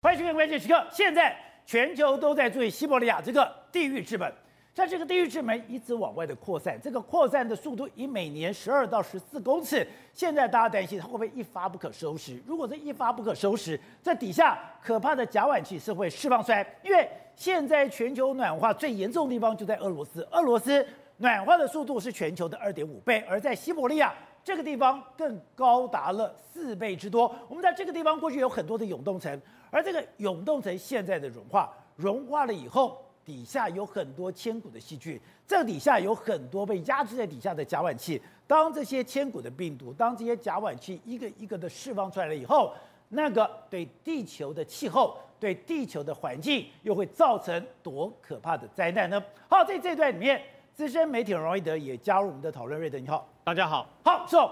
欢迎收看关键时刻。现在全球都在注意西伯利亚这个地狱之门，在这个地狱之门一直往外的扩散，这个扩散的速度以每年十二到十四公尺。现在大家担心它会不会一发不可收拾？如果这一发不可收拾，这底下可怕的甲烷气是会释放出来。因为现在全球暖化最严重的地方就在俄罗斯，俄罗斯暖化的速度是全球的二点五倍，而在西伯利亚。这个地方更高达了四倍之多。我们在这个地方过去有很多的永冻层，而这个永冻层现在的融化，融化了以后，底下有很多千古的细菌，这底下有很多被压制在底下的甲烷气。当这些千古的病毒，当这些甲烷气一个一个的释放出来了以后，那个对地球的气候、对地球的环境，又会造成多可怕的灾难呢？好，在这段里面。资深媒体人王一德也加入我们的讨论。瑞德，你好，大家好。好，说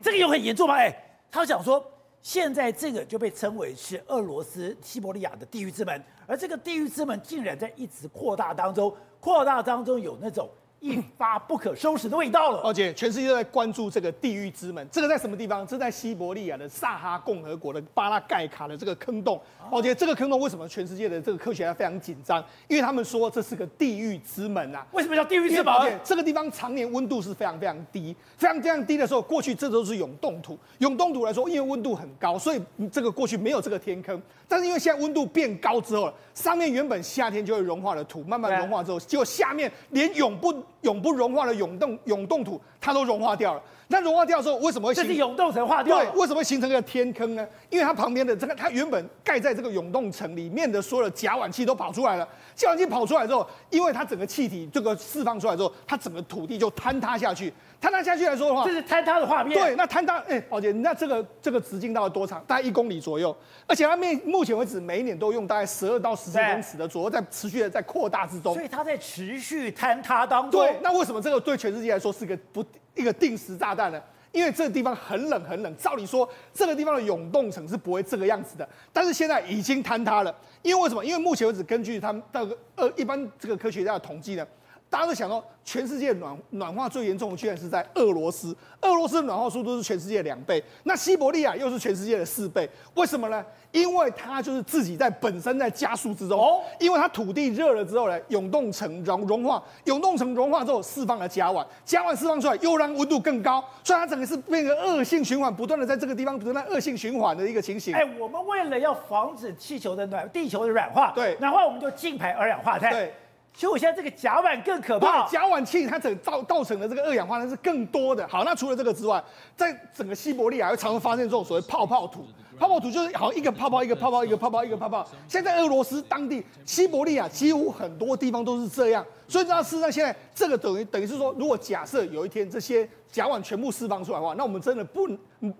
这个有很严重吗？哎，他想说，现在这个就被称为是俄罗斯西伯利亚的地狱之门，而这个地狱之门竟然在一直扩大当中，扩大当中有那种。一发不可收拾的味道了。而且全世界都在关注这个地狱之门，这个在什么地方？这在西伯利亚的萨哈共和国的巴拉盖卡的这个坑洞。而且这个坑洞为什么全世界的这个科学家非常紧张？因为他们说这是个地狱之门啊。为什么叫地狱之门？这个地方常年温度是非常非常低，非常非常低的时候，过去这都是永冻土。永冻土来说，因为温度很高，所以这个过去没有这个天坑。但是因为现在温度变高之后，上面原本夏天就会融化的土，慢慢融化之后，结果下面连永不永不融化的永冻永冻土，它都融化掉了。那融化掉之后，为什么会形成？这是永冻层化掉。对，为什么会形成一个天坑呢？因为它旁边的这个，它原本盖在这个永冻层里面的所有的甲烷气都跑出来了。甲烷气跑出来之后，因为它整个气体这个释放出来之后，它整个土地就坍塌下去。坍塌下去来说的话，这是坍塌的画面。对，那坍塌，哎，宝姐，那这个这个直径到了多长？大概一公里左右。而且它面目前为止，每一年都用大概十二到十四公尺的左右，在持续的在扩大之中。所以它在持续坍塌当中。对，那为什么这个对全世界来说是个不一个定时炸弹呢？因为这个地方很冷很冷，照理说这个地方的永冻层是不会这个样子的，但是现在已经坍塌了。因为为什么？因为目前为止，根据他们的呃一般这个科学家的统计呢。大家都想到，全世界暖暖化最严重的居然是在俄罗斯。俄罗斯的暖化速度是全世界两倍，那西伯利亚又是全世界的四倍。为什么呢？因为它就是自己在本身在加速之中。哦，因为它土地热了之后呢，永冻层融融化，永冻层融化之后释放了甲烷，甲烷释放出来又让温度更高，所以它整个是变成恶性循环，不断的在这个地方不断恶性循环的一个情形。哎，我们为了要防止气球的暖，地球的软化，对，然后我们就净排二氧化碳。对。其实我现在这个甲烷更可怕，甲烷气它整造造成的这个二氧化碳是更多的。好，那除了这个之外，在整个西伯利亚会常常发现这种所谓泡泡土，泡泡土就是好像一个泡泡一个泡泡一个泡泡一个泡泡。现在俄罗斯当地西伯利亚几乎很多地方都是这样，所以知道事实上现在这个等于等于是说，如果假设有一天这些甲烷全部释放出来的话，那我们真的不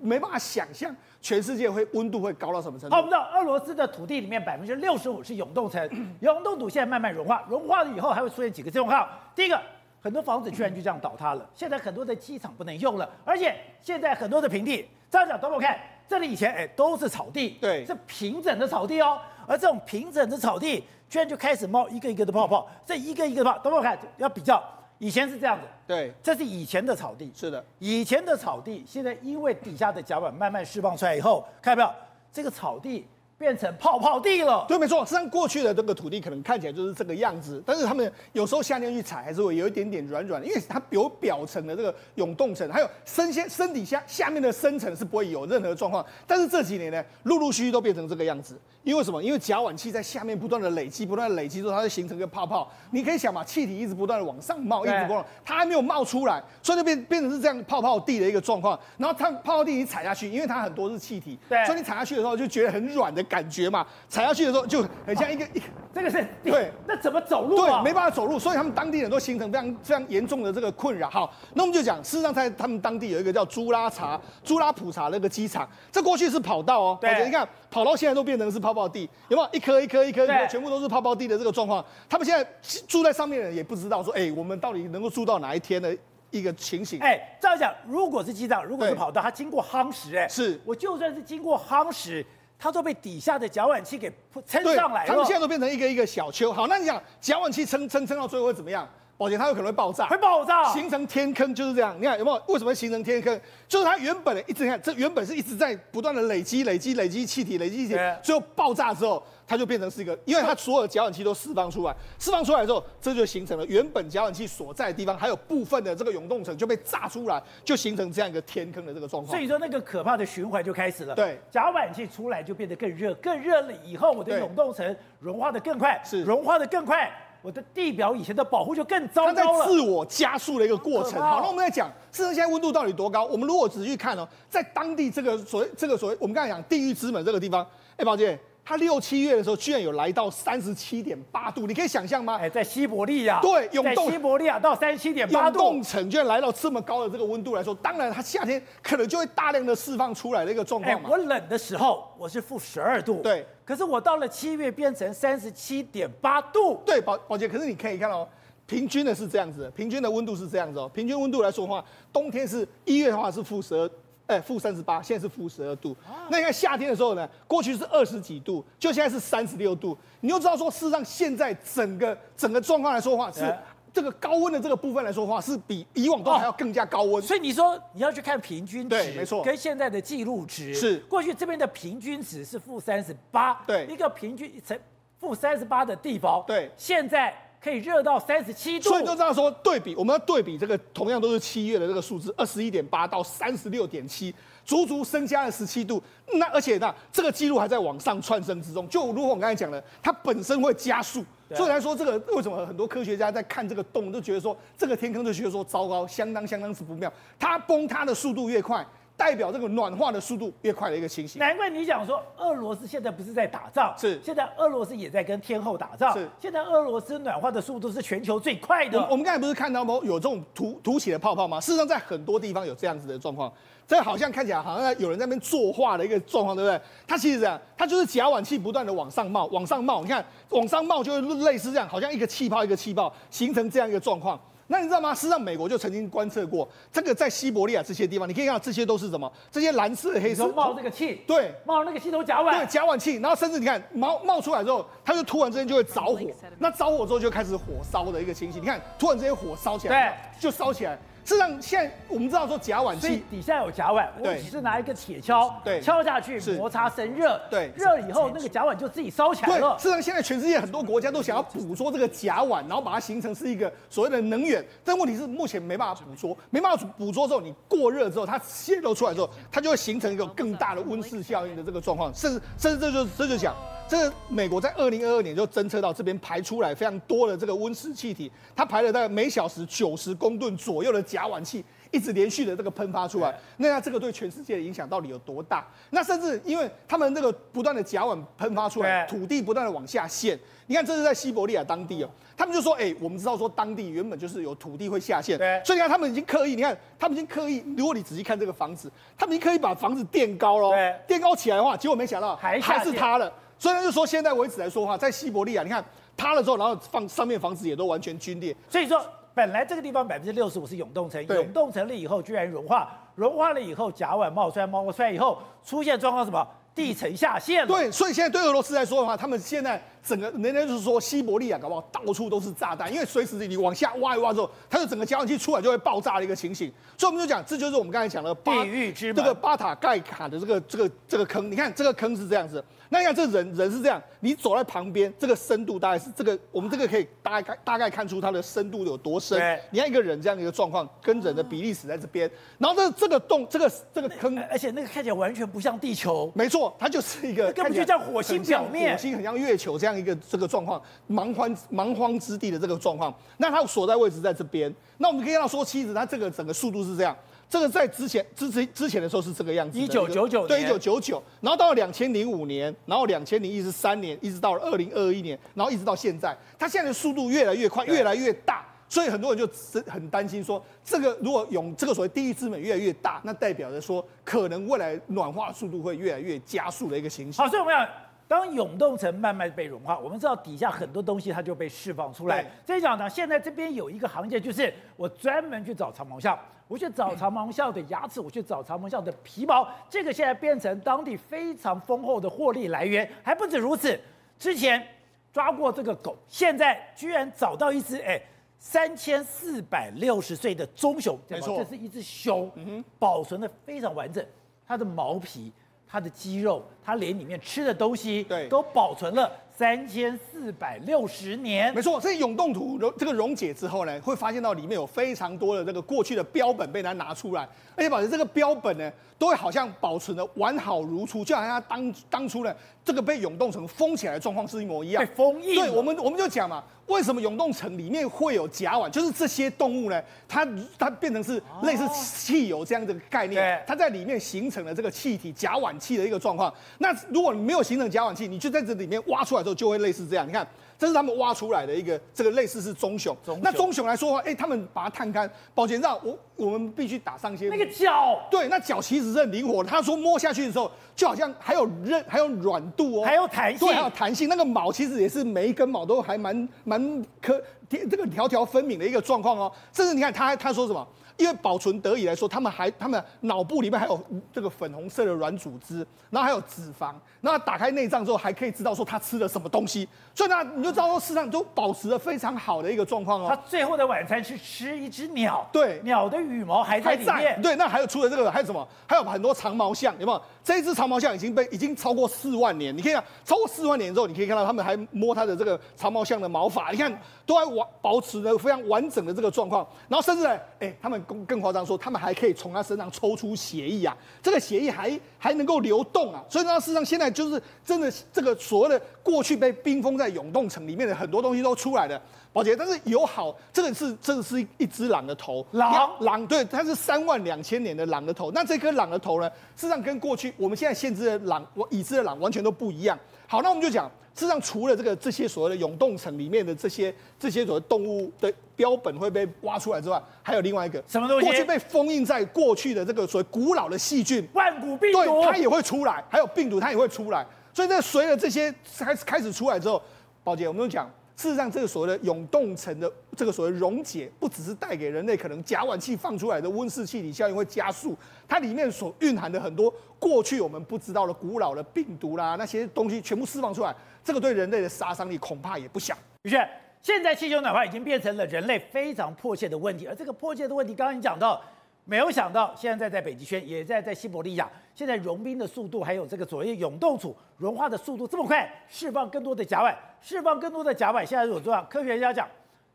没办法想象。全世界会温度会高到什么程度？好，我们知道俄罗斯的土地里面百分之六十五是永冻层，永冻土现在慢慢融化，融化了以后还会出现几个状况。第一个，很多房子居然就这样倒塌了，现在很多的机场不能用了，而且现在很多的平地，这样讲，等我看，这里以前哎都是草地，对，是平整的草地哦，而这种平整的草地居然就开始冒一个一个的泡泡，这一个一个的泡，等我看，要比较。以前是这样子，对，这是以前的草地，是的，以前的草地，现在因为底下的甲板慢慢释放出来以后，看到没有？这个草地。变成泡泡地了，对，没错。实际上过去的这个土地可能看起来就是这个样子，但是他们有时候夏天去踩还是会有一点点软软的，因为它有表层的这个永冻层，还有深先身底下下面的深层是不会有任何状况。但是这几年呢，陆陆续续都变成这个样子，因为什么？因为甲烷气在下面不断的累积，不断的累积之后，它就形成一个泡泡。你可以想嘛，气体一直不断的往上冒，一直不断，它还没有冒出来，所以就变变成是这样泡泡地的一个状况。然后它泡泡地你踩下去，因为它很多是气体，对，所以你踩下去的时候就觉得很软的感觉嘛。踩下去的时候就很像一个一个，这个是对，那怎么走路啊？对，没办法走路，所以他们当地人都形成非常非常严重的这个困扰。好，那我们就讲，事实上在他们当地有一个叫朱拉查、朱拉普查那个机场，这过去是跑道哦，对，你看跑到现在都变成是泡泡地，有没有？一颗一颗一颗一颗，全部都是泡泡地的这个状况。他们现在住在上面的人也不知道说，哎，我们到底能够住到哪一天的一个情形？哎，这样讲，如果是机场，如果是跑道，它经过夯实，哎，是我就算是经过夯实。它都被底下的甲烷气给撑上来了。他们现在都变成一个一个小丘。好，那你想甲烷气撑撑撑到最后会怎么样？宝杰它有可能会爆炸，会爆炸，形成天坑就是这样。你看有没有？为什么形成天坑？就是它原本的一直看，这原本是一直在不断的累积、累积、累积气体、累积气体，最后爆炸之后，它就变成是一个，因为它所有的甲烷气都释放出来，释放出来之后，这就形成了原本甲烷气所在的地方，还有部分的这个永冻层就被炸出来，就形成这样一个天坑的这个状况。所以说那个可怕的循环就开始了。对，甲烷气出来就变得更热，更热了以后，我的永冻层融化的更快，是融化的更快。我的地表以前的保护就更糟糕了，它在自我加速的一个过程。好，那我们来讲，事实上现在温度到底多高？我们如果仔细看哦，在当地这个所谓这个所谓我们刚才讲地狱之门这个地方，哎，宝杰。它六七月的时候，居然有来到三十七点八度，你可以想象吗？哎，在西伯利亚，对，永冻西伯利亚到三十七点八度，永冻层居然来到这么高的这个温度来说，当然它夏天可能就会大量的释放出来的一个状况嘛。我冷的时候我是负十二度，对，可是我到了七月变成三十七点八度，对，宝宝姐，可是你可以看哦，平均的是这样子，平均的温度是这样子哦，平均温度来说的话，冬天是一月的话是负十二。哎，负三十八，现在是负十二度。啊、那你看夏天的时候呢？过去是二十几度，就现在是三十六度。你就知道说，事实上现在整个整个状况来说的话，是这个高温的这个部分来说的话，是比以往都还要更加高温。所以你说你要去看平均值，对，没错，跟现在的记录值是过去这边的平均值是负三十八，对，一个平均成负三十八的地方，对，现在。可以热到三十七度，所以就这样说对比，我们要对比这个同样都是七月的这个数字，二十一点八到三十六点七，足足增加了十七度。那而且呢，这个记录还在往上窜升之中。就如果我刚才讲的，它本身会加速，所以来说这个为什么很多科学家在看这个洞都觉得说这个天坑就觉得说糟糕，相当相当之不妙。它崩塌的速度越快。代表这个暖化的速度越快的一个情形，难怪你讲说俄罗斯现在不是在打仗，是现在俄罗斯也在跟天后打仗，是现在俄罗斯暖化的速度是全球最快的。我，我们刚才不是看到吗？有这种凸凸起的泡泡吗？事实上，在很多地方有这样子的状况，这好像看起来好像有人在那边作画的一个状况，对不对？它其实这样，它就是甲烷气不断的往上冒，往上冒，你看往上冒就会类似这样，好像一个气泡一个气泡形成这样一个状况。那你知道吗？实际上，美国就曾经观测过这个在西伯利亚这些地方，你可以看到这些都是什么？这些蓝色、黑色冒这个气，对，冒那个气头甲烷，对，甲烷气。然后甚至你看冒冒出来之后，它就突然之间就会着火。那着火之后就开始火烧的一个情形。你看，突然之间火烧起来，对，就烧起来。事实上，现在我们知道说甲烷气底下有甲烷，我只是拿一个铁锹，对，敲下去，摩擦生热，对，热以后那个甲烷就自己烧起来了。事实上，现在全世界很多国家都想要捕捉这个甲烷，然后把它形成是一个所谓的能源，但问题是目前没办法捕捉，没办法捕捉之后，你过热之后，它泄露出来之后，它就会形成一个更大的温室效应的这个状况，甚至甚至这就这就讲。这个美国在二零二二年就侦测到这边排出来非常多的这个温室气体，它排了大概每小时九十公吨左右的甲烷气，一直连续的这个喷发出来。那这个对全世界的影响到底有多大？那甚至因为他们这个不断的甲烷喷发出来，土地不断的往下陷。你看这是在西伯利亚当地哦，他们就说，哎，我们知道说当地原本就是有土地会下陷，所以你看他们已经刻意，你看他们已经刻意，如果你仔细看这个房子，他们已经刻意把房子垫高了，垫高起来的话，结果没想到还还是塌了。所以呢，就说现在为止来说的话，在西伯利亚，你看塌了之后，然后放上面房子也都完全龟裂。所以说，本来这个地方百分之六十五是永冻层，永冻层了以后居然融化，融化了以后甲烷冒出来，冒出来以后出现状况什么？地层下陷了。对，所以现在对俄罗斯来说的话，他们现在整个人家就是说西伯利亚搞不好到处都是炸弹，因为随时你往下挖一挖之后，它的整个甲烷气出来就会爆炸的一个情形。所以我们就讲，这就是我们刚才讲的地狱之门，这个巴塔盖卡的这个这个这个坑。你看这个坑是这样子。那你看这人人是这样，你走在旁边，这个深度大概是这个，我们这个可以大概大概看出它的深度有多深。对你看一个人这样的一个状况，跟人的比例死在这边，然后这这个洞，这个这个坑，而且那个看起来完全不像地球。没错，它就是一个根本就像火星表面，火星很像月球这样一个这个状况，蛮荒蛮荒之地的这个状况。那它所在位置在这边，那我们可以看到说，妻子它这个整个速度是这样。这个在之前之之之前的时候是这个样子，一九九九，对，一九九九，然后到了两千零五年，然后两千零一十三年，一直到了二零二一年，然后一直到现在，它现在的速度越来越快，越来越大，所以很多人就很担心说，这个如果用这个所谓第一资本越来越大，那代表着说可能未来暖化速度会越来越加速的一个情形式。好，所以我们要。当永冻层慢慢被融化，我们知道底下很多东西它就被释放出来。所以讲呢，现在这边有一个行业，就是我专门去找长毛象，我去找长毛象的牙齿，我去找长毛象的皮毛，这个现在变成当地非常丰厚的获利来源。还不止如此，之前抓过这个狗，现在居然找到一只哎，三千四百六十岁的棕熊，没错，这是一只熊，保存的非常完整，它的毛皮、它的肌肉、它连里面吃的东西，对，都保存了三千四百六十年。没错，这永冻土溶这个溶解之后呢，会发现到里面有非常多的这个过去的标本被它拿出来，而且保持这个标本呢，都会好像保存的完好如初，就好像它当当初呢这个被永冻层封起来的状况是一模一样。被封印。对，我们我们就讲嘛。为什么永冻层里面会有甲烷？就是这些动物呢，它它变成是类似汽油这样的概念，它在里面形成了这个气体甲烷气的一个状况。那如果你没有形成甲烷气，你就在这里面挖出来之后，就会类似这样。你看。这是他们挖出来的一个这个类似是棕熊，棕熊那棕熊来说的话，哎，他们把它探干，保全上我我们必须打上一些那个脚，对，那脚其实是很灵活的。他说摸下去的时候，就好像还有韧，还有软度哦，还有弹性，对，还有弹性。那个毛其实也是每一根毛都还蛮蛮可这个条条分明的一个状况哦。甚至你看他他说什么？因为保存得以来说，他们还他们脑部里面还有这个粉红色的软组织，然后还有脂肪，那打开内脏之后还可以知道说他吃了什么东西，所以呢，你就知道说，事实上都保持了非常好的一个状况哦。他最后的晚餐是吃一只鸟，对，鸟的羽毛还在里面。对，那还有除了这个还有什么？还有很多长毛象，有没有？这一只长毛象已经被已经超过四万年，你可以看超过四万年之后，你可以看到他们还摸它的这个长毛象的毛发，你看都还完保持着非常完整的这个状况，然后甚至呢，哎，他们更更夸张说，他们还可以从他身上抽出血液啊，这个血液还还能够流动啊，所以呢，事实上现在就是真的这个所谓的过去被冰封在永冻层里面的很多东西都出来了。宝杰，但是有好，这个是这个是一只狼的头，狼狼对，它是三万两千年的狼的头。那这颗狼的头呢，事实上跟过去我们现在现知的狼，我已知的狼完全都不一样。好，那我们就讲，事实上除了这个这些所谓的永冻层里面的这些这些所谓动物的标本会被挖出来之外，还有另外一个什么东西？过去被封印在过去的这个所谓古老的细菌，万古病毒，对，它也会出来，还有病毒它也会出来。所以，在随着这些开始开始出来之后，宝杰，我们就讲。事实上，这个所谓的永冻层的这个所谓溶解，不只是带给人类可能甲烷气放出来的温室气体效应会加速，它里面所蕴含的很多过去我们不知道的古老的病毒啦，那些东西全部释放出来，这个对人类的杀伤力恐怕也不小。于是，现在气球暖化已经变成了人类非常迫切的问题，而这个迫切的问题，刚刚你讲到。没有想到，现在在北极圈，也在在西伯利亚，现在融冰的速度，还有这个所谓永冻土融化的速度这么快，释放更多的甲烷，释放更多的甲烷。现在有多少？科学家讲，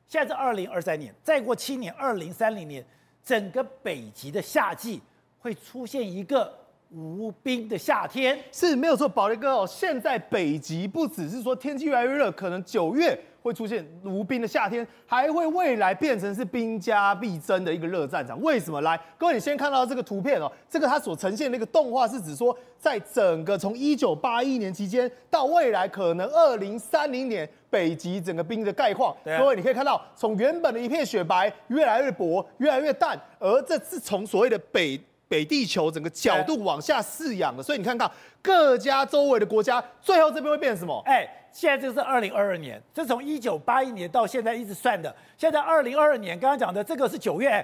现在是二零二三年，再过七年，二零三零年，整个北极的夏季会出现一个无冰的夏天。是没有错，宝杰哥哦，现在北极不只是说天气越来越热，可能九月。会出现无冰的夏天，还会未来变成是兵家必争的一个热战场。为什么？来，各位，你先看到这个图片哦，这个它所呈现的一个动画是指说，在整个从一九八一年期间到未来可能二零三零年，北极整个冰的概况。各位，你可以看到，从原本的一片雪白越来越薄，越来越淡，而这是从所谓的北北地球整个角度往下饲养的。所以你看到各家周围的国家，最后这边会变成什么？哎。现在这是二零二二年，这从一九八一年到现在一直算的。现在二零二二年，刚刚讲的这个是九月，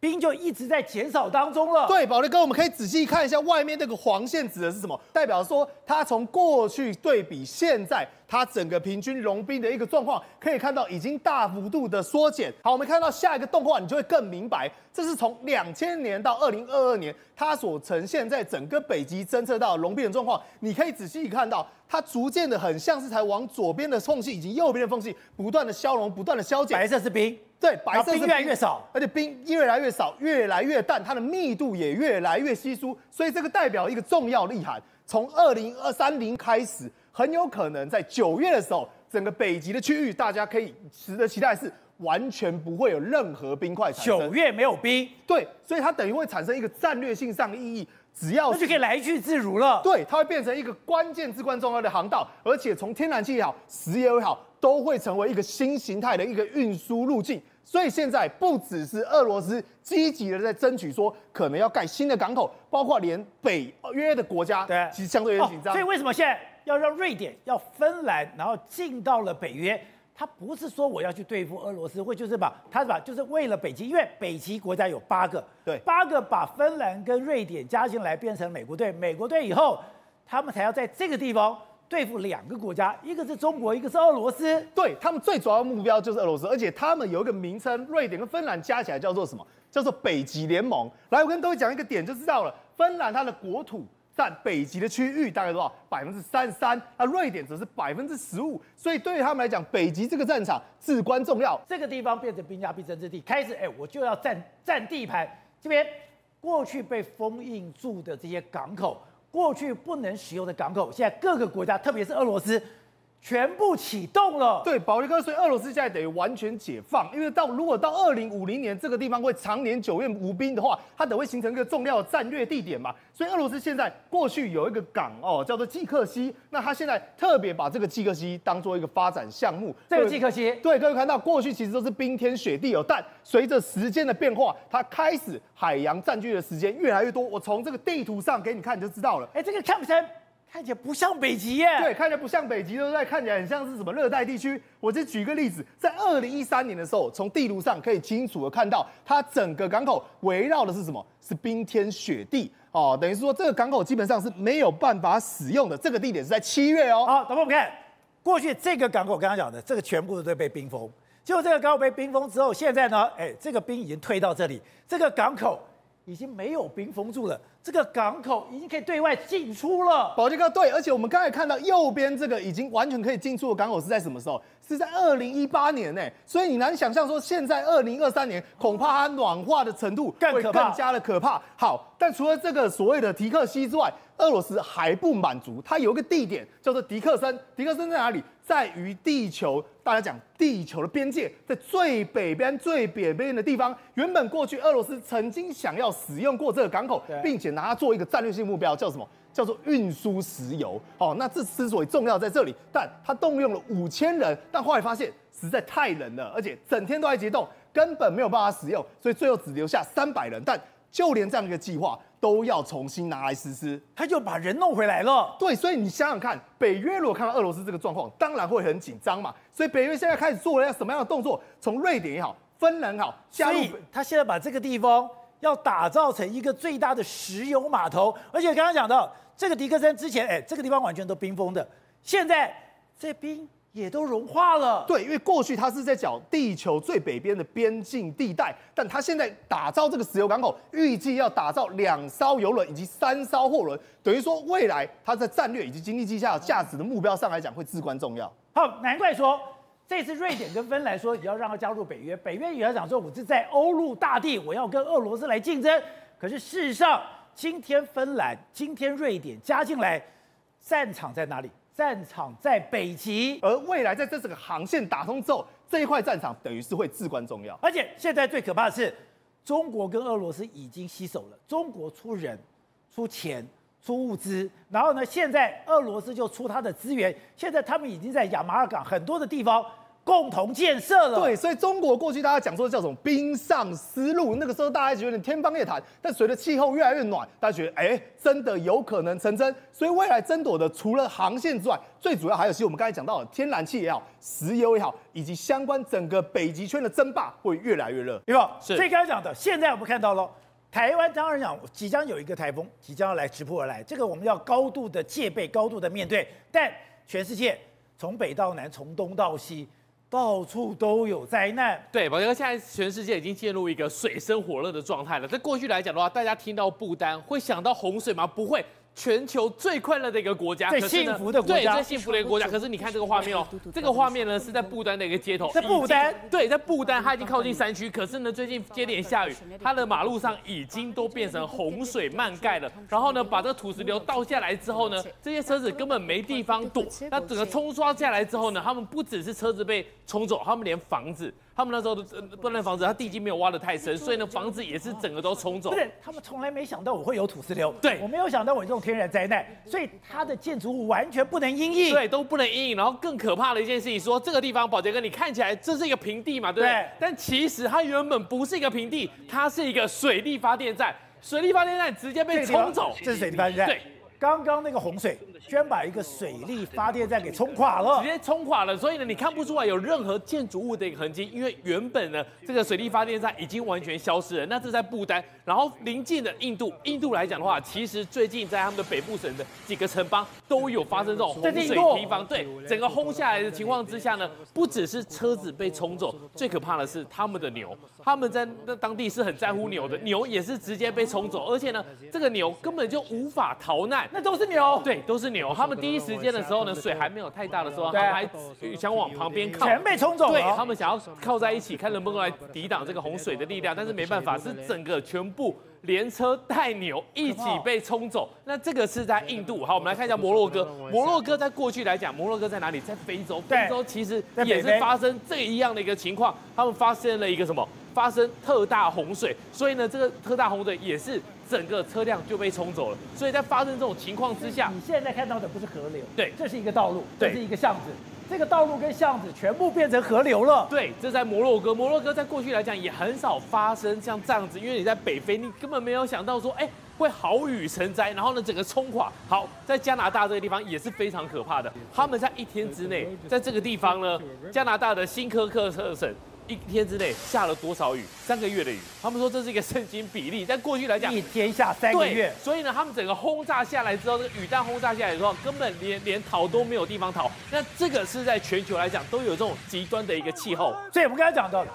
冰就一直在减少当中了。对，宝力哥，我们可以仔细看一下外面那个黄线指的是什么？代表说它从过去对比现在，它整个平均融冰的一个状况，可以看到已经大幅度的缩减。好，我们看到下一个动画，你就会更明白，这是从两千年到二零二二年，它所呈现在整个北极侦测到融冰的状况。你可以仔细看到。它逐渐的很像是才往左边的缝隙以及右边的缝隙不断的消融，不断的消减。白色是冰，对，白色越来越少，而且冰越来越少，越来越淡，它的密度也越来越稀疏。所以这个代表一个重要意涵，从二零二三零开始，很有可能在九月的时候，整个北极的区域，大家可以值得期待是完全不会有任何冰块产生。九月没有冰，对，所以它等于会产生一个战略性上的意义。只要那就可以来去自如了。对，它会变成一个关键至关重要的航道，而且从天然气也好，石油也好，都会成为一个新形态的一个运输路径。所以现在不只是俄罗斯积极的在争取说可能要盖新的港口，包括连北约的国家，对，其实相对也紧张。所以为什么现在要让瑞典、要芬兰，然后进到了北约？他不是说我要去对付俄罗斯，或就是把他是把就是为了北极，因为北极国家有八个，对，八个把芬兰跟瑞典加进来变成美国队，美国队以后，他们才要在这个地方对付两个国家，一个是中国，一个是俄罗斯。对，他们最主要的目标就是俄罗斯，而且他们有一个名称，瑞典跟芬兰加起来叫做什么？叫做北极联盟。来，我跟各位讲一个点就知道了。芬兰它的国土占北极的区域大概多少？百分之三十三。那瑞典则是百分之十五。所以对于他们来讲，北极这个战场至关重要。这个地方变成兵家必争之地，开始哎，我就要占占地盘。这边过去被封印住的这些港口。过去不能使用的港口，现在各个国家，特别是俄罗斯。全部启动了，对，保利哥，所以俄罗斯现在等于完全解放，因为到如果到二零五零年这个地方会常年久院无兵的话，它等会形成一个重要的战略地点嘛。所以俄罗斯现在过去有一个港哦，叫做季克西，那它现在特别把这个季克西当做一个发展项目。这个季克西，对，各位看到过去其实都是冰天雪地哦，但随着时间的变化，它开始海洋占据的时间越来越多。我从这个地图上给你看，你就知道了。哎，这个看不成。看起来不像北极耶，对，看起来不像北极，对不对？看起来很像是什么热带地区。我就举个例子，在二零一三年的时候，从地图上可以清楚的看到，它整个港口围绕的是什么？是冰天雪地哦，等于是说这个港口基本上是没有办法使用的。这个地点是在七月哦。好，等会我们看，过去这个港口刚刚讲的，这个全部都被冰封。结果这个港口被冰封之后，现在呢，哎，这个冰已经退到这里，这个港口。已经没有冰封住了，这个港口已经可以对外进出了。宝杰哥，对，而且我们刚才看到右边这个已经完全可以进出的港口是在什么时候？是在二零一八年呢。所以你难想象说，现在二零二三年恐怕它暖化的程度会更加的可怕。好，但除了这个所谓的迪克西之外，俄罗斯还不满足，它有一个地点叫做迪克森。迪克森在哪里？在于地球，大家讲地球的边界，在最北边、最北边的地方。原本过去俄罗斯曾经想要使用过这个港口，并且拿它做一个战略性目标，叫什么？叫做运输石油。哦，那这之所以重要在这里，但它动用了五千人，但后来发现实在太冷了，而且整天都在结冻，根本没有办法使用，所以最后只留下三百人。但就连这样一个计划都要重新拿来实施，他就把人弄回来了。对，所以你想想看，北约如果看到俄罗斯这个状况，当然会很紧张嘛。所以北约现在开始做了要什么样的动作？从瑞典也好，芬兰好，加入他现在把这个地方要打造成一个最大的石油码头，而且刚刚讲到这个迪克森之前，哎，这个地方完全都冰封的，现在这冰。也都融化了。对，因为过去它是在讲地球最北边的边境地带，但它现在打造这个石油港口，预计要打造两艘油轮以及三艘货轮，等于说未来它在战略以及经济绩效价值的目标上来讲会至关重要。好，难怪说这次瑞典跟芬兰说也要让它加入北约，北约也要讲说我是在欧陆大地，我要跟俄罗斯来竞争。可是事实上，今天芬兰、今天瑞典加进来，战场在哪里？战场在北极，而未来在这整个航线打通之后，这一块战场等于是会至关重要。而且现在最可怕的是，中国跟俄罗斯已经携手了，中国出人、出钱、出物资，然后呢，现在俄罗斯就出他的资源，现在他们已经在亚马尔港很多的地方。共同建设了，对，所以中国过去大家讲说叫什么冰上丝路，那个时候大家觉得有点天方夜谭，但随着气候越来越暖，大家觉得哎、欸，真的有可能成真。所以未来争夺的除了航线之外，最主要还有其实我们刚才讲到的天然气也好，石油也好，以及相关整个北极圈的争霸会越来越热。对吧？是。所以刚才讲的，现在我们看到了台湾当然讲即将有一个台风即将要来直扑而来，这个我们要高度的戒备，高度的面对。但全世界从北到南，从东到西。到处都有灾难。对，宝杰哥，现在全世界已经进入一个水深火热的状态了。在过去来讲的话，大家听到不丹会想到洪水吗？不会。全球最快乐的一个国家，最幸福的国家，对，最幸福的一个国家。可是你看这个画面哦，这个画面呢是在不丹的一个街头。在不丹，对，在不丹，它已经靠近山区。可是呢，最近接连下雨，它的马路上已经都变成洪水漫盖了。然后呢，把这个土石流倒下来之后呢，这些车子根本没地方躲。那整个冲刷下来之后呢，他们不只是车子被冲走，他们连房子。他们那时候的不能房子，它地基没有挖的太深，所以呢，房子也是整个都冲走。不是，他们从来没想到我会有土石流。对，我没有想到我这种天然灾难，所以它的建筑物完全不能阴影。对，都不能阴影。然后更可怕的一件事情说，说这个地方，宝杰哥，你看起来这是一个平地嘛，对不对？对。但其实它原本不是一个平地，它是一个水力发电站。水力发电站直接被冲走。这是水力发电站。对。刚刚那个洪水居然把一个水力发电站给冲垮了，直接冲垮了。所以呢，你看不出来有任何建筑物的一个痕迹，因为原本呢，这个水力发电站已经完全消失了。那这在不丹，然后临近的印度，印度来讲的话，其实最近在他们的北部省的几个城邦都有发生这种洪水堤防，对，整个轰下来的情况之下呢，不只是车子被冲走，最可怕的是他们的牛，他们在那当地是很在乎牛的，牛也是直接被冲走，而且呢，这个牛根本就无法逃难。那都是牛，对，都是牛。他们第一时间的时候呢，水还没有太大的时候，他们还想往旁边靠，全被冲走了。对，他们想要靠在一起，看能不能来抵挡这个洪水的力量，但是没办法，是整个全部连车带牛一起被冲走。那这个是在印度。好，我们来看一下摩洛哥。摩洛哥在过去来讲，摩洛哥在哪里？在非洲。非洲其实也是发生这一样的一个情况，他们发生了一个什么？发生特大洪水，所以呢，这个特大洪水也是整个车辆就被冲走了。所以在发生这种情况之下，你现在看到的不是河流，对，这是一个道路，这是一个巷子，这个道路跟巷子全部变成河流了。对，这在摩洛哥，摩洛哥在过去来讲也很少发生像这样子，因为你在北非，你根本没有想到说，哎，会好雨成灾，然后呢，整个冲垮。好，在加拿大这个地方也是非常可怕的，他们在一天之内，在这个地方呢，加拿大的新科克特省。一天之内下了多少雨？三个月的雨。他们说这是一个圣经比例，在过去来讲，一天下三个月。所以呢，他们整个轰炸下来之后，这个雨弹轰炸下来之后，根本连连逃都没有地方逃。那这个是在全球来讲都有这种极端的一个气候。所以我们刚才讲到的，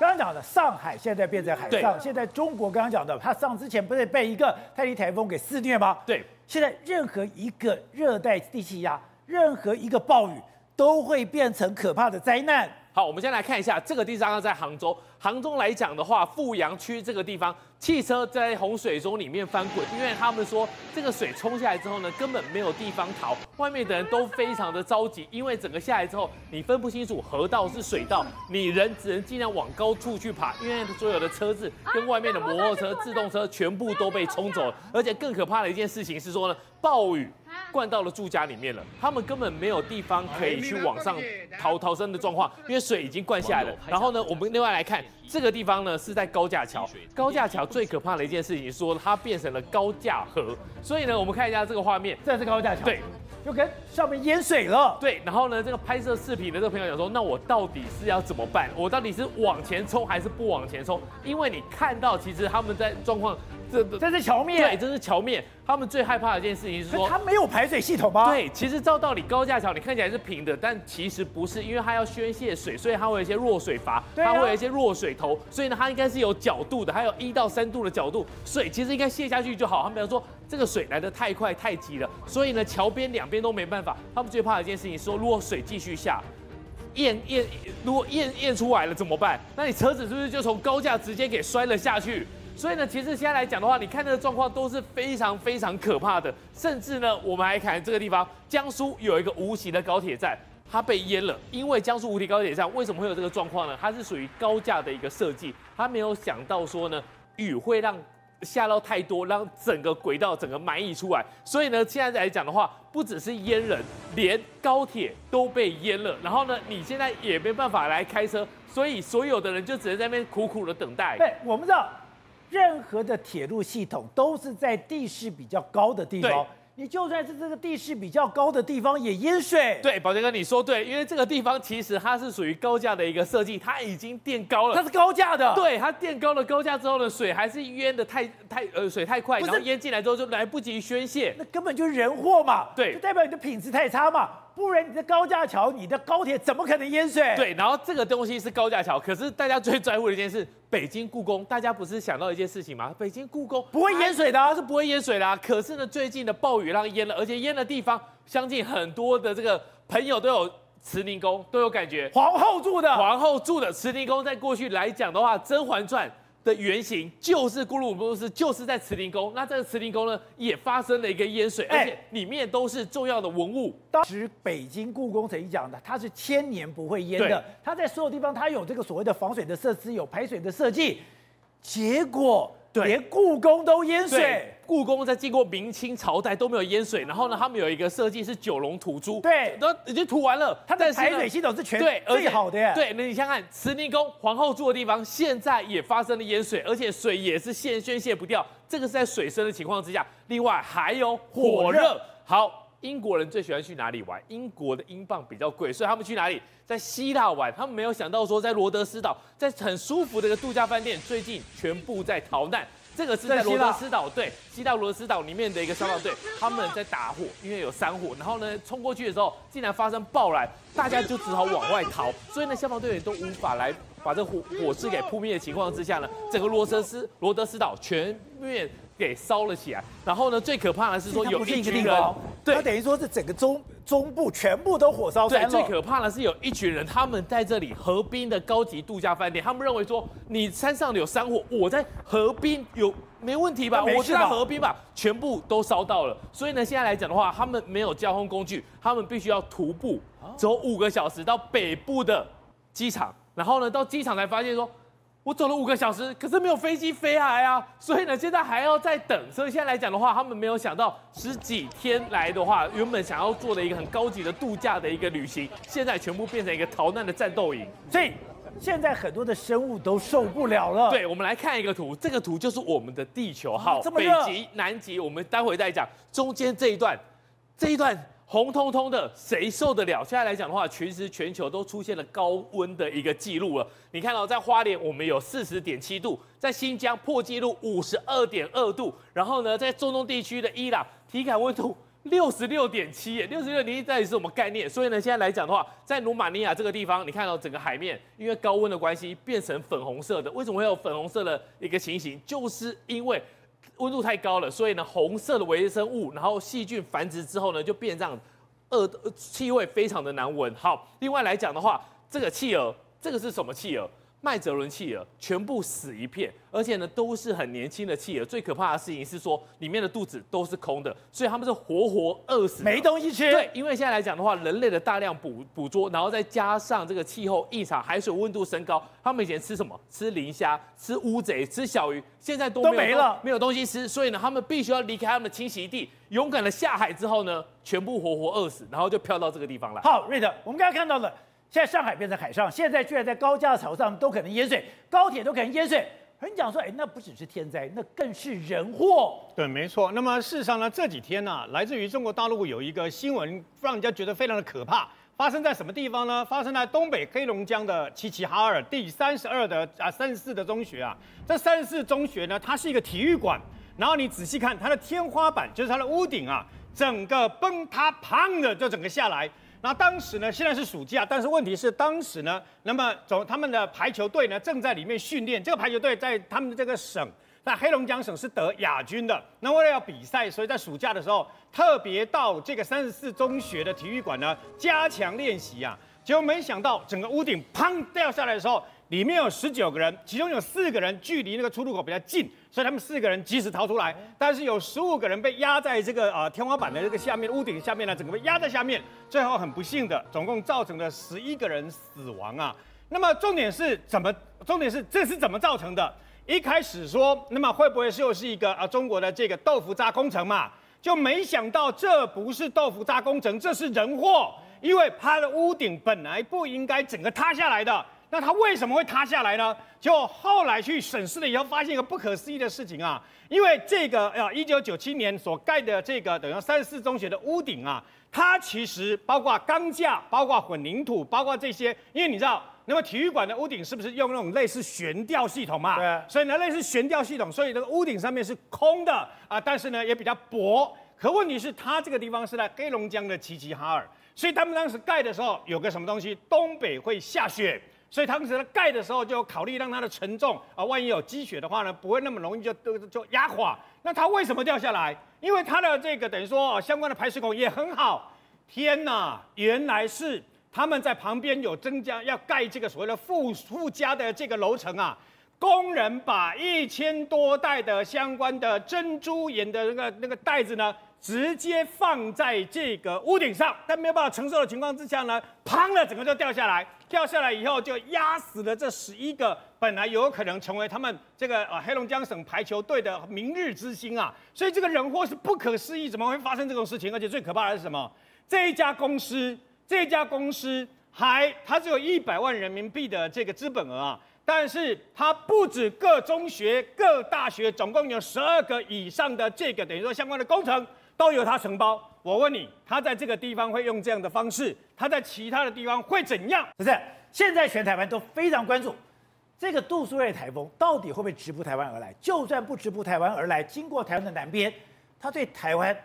刚刚讲的上海现在变成海上，现在中国刚刚讲的，它上之前不是被一个泰迪台风给肆虐吗？对。现在任何一个热带低气压，任何一个暴雨，都会变成可怕的灾难。好，我们先来看一下这个地方，在杭州。杭州来讲的话，富阳区这个地方，汽车在洪水中里面翻滚，因为他们说这个水冲下来之后呢，根本没有地方逃，外面的人都非常的着急，因为整个下来之后，你分不清楚河道是水道，你人只能尽量往高处去爬，因为所有的车子跟外面的摩托车、自动车全部都被冲走了，而且更可怕的一件事情是说呢，暴雨。灌到了住家里面了，他们根本没有地方可以去往上逃逃生的状况，因为水已经灌下来了。然后呢，我们另外来看这个地方呢，是在高架桥。高架桥最可怕的一件事情，说它变成了高架河。所以呢，我们看一下这个画面，这是高架桥，对，就跟上面淹水了。对，然后呢，这个拍摄视频的这个朋友讲说，那我到底是要怎么办？我到底是往前冲还是不往前冲？因为你看到，其实他们在状况。这这是桥面，对，这是桥面。他们最害怕的一件事情是说，它没有排水系统吗？对，其实照道理高架桥你看起来是平的，但其实不是，因为它要宣泄水，所以它会有一些弱水阀，它会有一些弱水头，所以呢，它应该是有角度的，它有一到三度的角度，水其实应该泄下去就好。他们比如说这个水来的太快太急了，所以呢，桥边两边都没办法。他们最怕的一件事情是说，如果水继续下，验验，如果验验出来了怎么办？那你车子是不是就从高架直接给摔了下去？所以呢，其实现在来讲的话，你看这个状况都是非常非常可怕的。甚至呢，我们还看这个地方，江苏有一个无锡的高铁站，它被淹了。因为江苏无锡高铁站为什么会有这个状况呢？它是属于高架的一个设计，它没有想到说呢，雨会让下到太多，让整个轨道整个满溢出来。所以呢，现在来讲的话，不只是淹人，连高铁都被淹了。然后呢，你现在也没办法来开车，所以所有的人就只能在那边苦苦的等待。对，我们知道。任何的铁路系统都是在地势比较高的地方，你就算是这个地势比较高的地方也淹水。对，宝杰哥你说对，因为这个地方其实它是属于高架的一个设计，它已经垫高了，它是高架的。对，它垫高了高架之后呢，水还是淹的太太呃水太快，然后淹进来之后就来不及宣泄，那根本就是人祸嘛。对，就代表你的品质太差嘛。不然你的高架桥，你的高铁怎么可能淹水？对，然后这个东西是高架桥，可是大家最在乎的一件事，北京故宫，大家不是想到一件事情吗？北京故宫不会淹水的，啊，是不会淹水的，啊。可是呢，最近的暴雨让淹了，而且淹的地方，相信很多的这个朋友都有慈宁宫都有感觉。皇后住的，皇后住的慈宁宫，在过去来讲的话，《甄嬛传》。的原型就是咕噜姆布斯，就是在慈宁宫。那这个慈宁宫呢，也发生了一个淹水，而且里面都是重要的文物。当时北京故宫曾经讲的，它是千年不会淹的。它在所有地方，它有这个所谓的防水的设施，有排水的设计。结果连故宫都淹水。故宫在经过明清朝代都没有淹水，然后呢，他们有一个设计是九龙吐珠，对，都已经涂完了，它的排水系统是全对最好的耶。对，那你想想看，慈宁宫皇后住的地方现在也发生了淹水，而且水也是现宣泄不掉，这个是在水深的情况之下。另外还有火热，好。英国人最喜欢去哪里玩？英国的英镑比较贵，所以他们去哪里？在希腊玩。他们没有想到说，在罗德斯岛，在很舒服的一个度假饭店，最近全部在逃难。这个是在罗德斯岛，对，西到罗德斯岛里面的一个消防队，他们在打火，因为有山火，然后呢，冲过去的时候，竟然发生爆燃，大家就只好往外逃。所以呢，消防队员都无法来把这火火势给扑灭的情况之下呢，整个罗德斯罗德斯岛全面。给烧了起来，然后呢，最可怕的是说有一群人，对，他等于说是整个中中部全部都火烧。对，最可怕的是有一群人，他们在这里河滨的高级度假饭店，他们认为说你山上有山火，我在河滨有没问题吧？我在河滨吧，全部都烧到了。所以呢，现在来讲的话，他们没有交通工具，他们必须要徒步走五个小时到北部的机场，然后呢，到机场才发现说。我走了五个小时，可是没有飞机飞来啊，所以呢，现在还要再等。所以现在来讲的话，他们没有想到十几天来的话，原本想要做的一个很高级的度假的一个旅行，现在全部变成一个逃难的战斗营。所以现在很多的生物都受不了了。对，我们来看一个图，这个图就是我们的地球号，北极、南极，我们待会再讲。中间这一段，这一段。红彤彤的，谁受得了？现在来讲的话，其实全球都出现了高温的一个记录了。你看到在花莲，我们有四十点七度；在新疆破纪录五十二点二度。然后呢，在中东地区的伊朗，体感温度六十六点七，六十六点七到底是什么概念？所以呢，现在来讲的话，在罗马尼亚这个地方，你看到整个海面因为高温的关系变成粉红色的。为什么会有粉红色的一个情形？就是因为。温度太高了，所以呢，红色的微生物，然后细菌繁殖之后呢，就变这样，呃，气味非常的难闻。好，另外来讲的话，这个企鹅，这个是什么企鹅？麦哲伦企鹅全部死一片，而且呢都是很年轻的企鹅。最可怕的事情是说，里面的肚子都是空的，所以他们是活活饿死，没东西吃。对，因为现在来讲的话，人类的大量捕捕捉，然后再加上这个气候异常，海水温度升高，他们以前吃什么？吃磷虾、吃乌贼、吃小鱼，现在都没了，没有东西吃，所以呢，他们必须要离开他们的栖息地，勇敢的下海之后呢，全部活活饿死，然后就飘到这个地方来。好，瑞德，我们刚才看到了。现在上海变成海上，现在居然在高架桥上都可能淹水，高铁都可能淹水。很讲说，哎，那不只是天灾，那更是人祸。对，没错。那么事实上呢，这几天呢、啊，来自于中国大陆有一个新闻，让人家觉得非常的可怕。发生在什么地方呢？发生在东北黑龙江的齐齐哈尔第三十二的啊三十四的中学啊。这三十四中学呢，它是一个体育馆，然后你仔细看它的天花板，就是它的屋顶啊，整个崩塌，砰的就整个下来。那当时呢，现在是暑假，但是问题是当时呢，那么总他们的排球队呢正在里面训练。这个排球队在他们的这个省，在黑龙江省是得亚军的。那为了要比赛，所以在暑假的时候特别到这个三十四中学的体育馆呢加强练习啊。结果没想到整个屋顶砰掉下来的时候。里面有十九个人，其中有四个人距离那个出入口比较近，所以他们四个人及时逃出来。但是有十五个人被压在这个呃天花板的这个下面，屋顶下面呢，整个被压在下面。最后很不幸的，总共造成了十一个人死亡啊。那么重点是怎么？重点是这是怎么造成的？一开始说，那么会不会又是一个啊中国的这个豆腐渣工程嘛？就没想到这不是豆腐渣工程，这是人祸，因为它的屋顶本来不应该整个塌下来的。那它为什么会塌下来呢？就后来去审视了以后，发现一个不可思议的事情啊！因为这个呃，一九九七年所盖的这个等于三十四中学的屋顶啊，它其实包括钢架、包括混凝土、包括这些，因为你知道，那么体育馆的屋顶是不是用那种类似悬吊系统嘛？对。所以呢，类似悬吊系统，所以这个屋顶上面是空的啊，但是呢也比较薄。可问题是，它这个地方是在黑龙江的齐齐哈尔，所以他们当时盖的时候有个什么东西，东北会下雪。所以当时盖的时候就考虑让它的承重啊，万一有积雪的话呢，不会那么容易就都就压垮。那它为什么掉下来？因为它的这个等于说相关的排水孔也很好。天哪，原来是他们在旁边有增加要盖这个所谓的附附加的这个楼层啊。工人把一千多袋的相关的珍珠岩的那个那个袋子呢，直接放在这个屋顶上，但没有办法承受的情况之下呢，砰的整个就掉下来。掉下来以后就压死了这十一个本来有可能成为他们这个呃黑龙江省排球队的明日之星啊。所以这个人祸是不可思议，怎么会发生这种事情？而且最可怕的是什么？这一家公司，这家公司还它只有一百万人民币的这个资本额啊。但是它不止各中学、各大学，总共有十二个以上的这个等于说相关的工程都由它承包。我问你，他在这个地方会用这样的方式，他在其他的地方会怎样？不是，现在全台湾都非常关注这个杜苏芮台风到底会不会直扑台湾而来？就算不直扑台湾而来，经过台湾的南边，它对台湾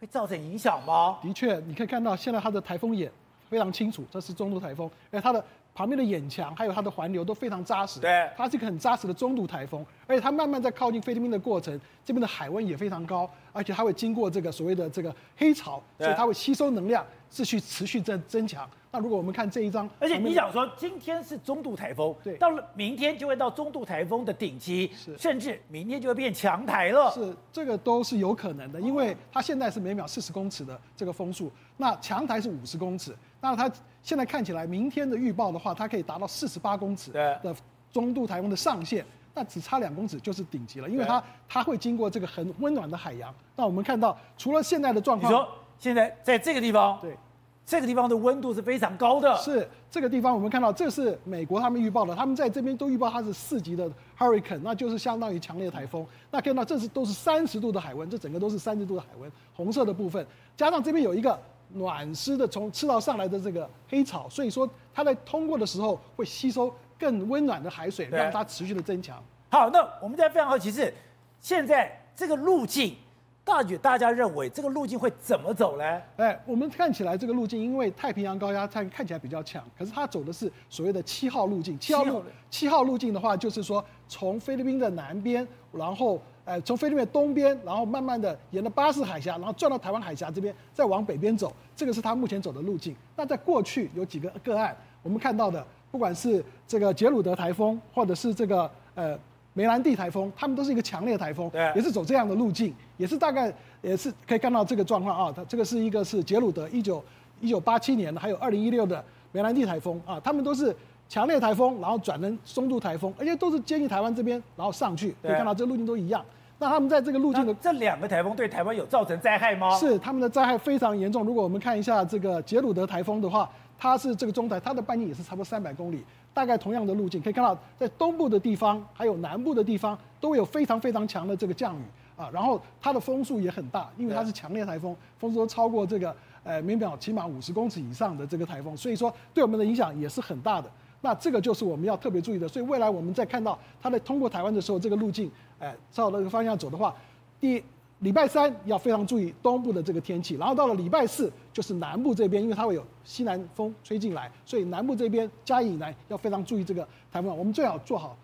会造成影响吗？的确，你可以看到现在它的台风眼非常清楚，这是中度台风，而它的。旁边的眼墙还有它的环流都非常扎实，对，它是一个很扎实的中度台风，而且它慢慢在靠近菲律宾的过程，这边的海温也非常高，而且它会经过这个所谓的这个黑潮，所以它会吸收能量，继续持续增增强。那如果我们看这一张，而且你想说今天是中度台风，对，到了明天就会到中度台风的顶级，是，甚至明天就会变强台了，是，这个都是有可能的，因为它现在是每秒四十公尺的这个风速，那强台是五十公尺，那它。现在看起来，明天的预报的话，它可以达到四十八公尺的中度台风的上限，那只差两公尺就是顶级了，因为它它会经过这个很温暖的海洋。那我们看到，除了现在的状况，你说现在在这个地方，对，这个地方的温度是非常高的。是这个地方，我们看到这是美国他们预报的，他们在这边都预报它是四级的 hurricane，那就是相当于强烈台风。那看到这是都是三十度的海温，这整个都是三十度的海温，红色的部分，加上这边有一个。暖湿的从赤道上来的这个黑潮，所以说它在通过的时候会吸收更温暖的海水，让它持续的增强。好，那我们现在非常好奇是，现在这个路径，大举大家认为这个路径会怎么走呢？哎，我们看起来这个路径，因为太平洋高压它看起来比较强，可是它走的是所谓的七号路径。七号路七号路径的话，就是说从菲律宾的南边，然后。呃，从菲律宾东边，然后慢慢的沿着巴士海峡，然后转到台湾海峡这边，再往北边走，这个是他目前走的路径。那在过去有几个个案，我们看到的，不管是这个杰鲁德台风，或者是这个呃梅兰蒂台风，他们都是一个强烈台风，对，也是走这样的路径，也是大概也是可以看到这个状况啊。它这个是一个是杰鲁德一九一九八七年的，还有二零一六的梅兰蒂台风啊，他们都是。强烈台风，然后转成中度台风，而且都是接近台湾这边，然后上去，可以看到这个路径都一样。那他们在这个路径的这两个台风对台湾有造成灾害吗？是，他们的灾害非常严重。如果我们看一下这个杰鲁德台风的话，它是这个中台，它的半径也是差不多三百公里，大概同样的路径，可以看到在东部的地方还有南部的地方都有非常非常强的这个降雨啊，然后它的风速也很大，因为它是强烈台风，风速都超过这个呃每秒起码五十公尺以上的这个台风，所以说对我们的影响也是很大的。那这个就是我们要特别注意的，所以未来我们在看到它在通过台湾的时候，这个路径，哎，照那个方向走的话，第礼拜三要非常注意东部的这个天气，然后到了礼拜四就是南部这边，因为它会有西南风吹进来，所以南部这边嘉义以南要非常注意这个台风，我们最好做好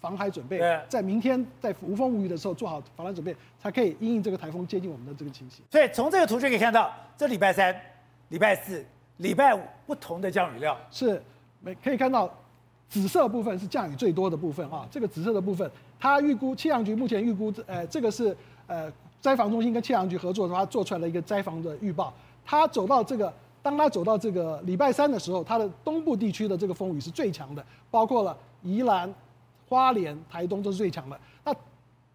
防海准备，在明天在无风无雨的时候做好防海准备，才可以因应这个台风接近我们的这个情形。所以从这个图就可以看到，这礼拜三、礼拜四、礼拜五不同的降雨量。是。没可以看到，紫色部分是降雨最多的部分啊。这个紫色的部分，它预估气象局目前预估，呃，这个是呃灾防中心跟气象局合作的话做出来的一个灾防的预报。它走到这个，当它走到这个礼拜三的时候，它的东部地区的这个风雨是最强的，包括了宜兰、花莲、台东都是最强的。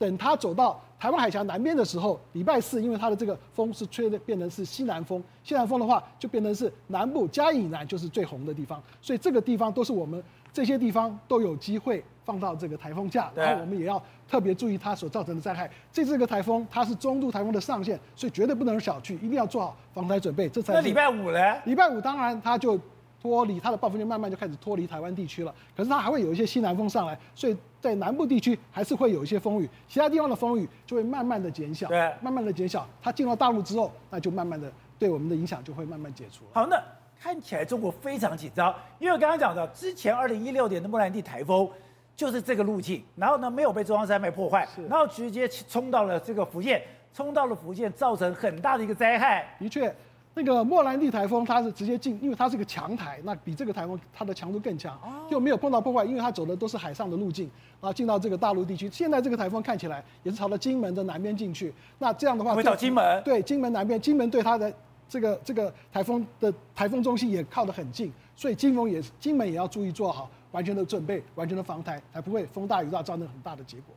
那等它走到台湾海峡南边的时候，礼拜四，因为它的这个风是吹的变成是西南风，西南风的话就变成是南部嘉义以南就是最红的地方，所以这个地方都是我们这些地方都有机会放到这个台风假，然后我们也要特别注意它所造成的灾害。这这个台风它是中度台风的上限，所以绝对不能小觑，一定要做好防台准备。这才那礼拜五呢？礼拜五当然它就。脱离它的暴风圈慢慢就开始脱离台湾地区了，可是它还会有一些西南风上来，所以在南部地区还是会有一些风雨，其他地方的风雨就会慢慢的减小，对，慢慢的减小。它进入大陆之后，那就慢慢的对我们的影响就会慢慢解除。好，那看起来中国非常紧张，因为刚刚讲到之前二零一六年的莫兰蒂台风就是这个路径，然后呢没有被中央山脉破坏，然后直接冲到了这个福建，冲到了福建，造成很大的一个灾害。的确。那个莫兰蒂台风它是直接进，因为它是个强台，那比这个台风它的强度更强，就没有碰到破坏，因为它走的都是海上的路径，然后进到这个大陆地区。现在这个台风看起来也是朝着金门的南边进去，那这样的话会到金门，对，金门南边，金门对它的这个这个台风的台风中心也靠得很近，所以金门也金门也要注意做好完全的准备，完全的防台，才不会风大雨大造成很大的结果。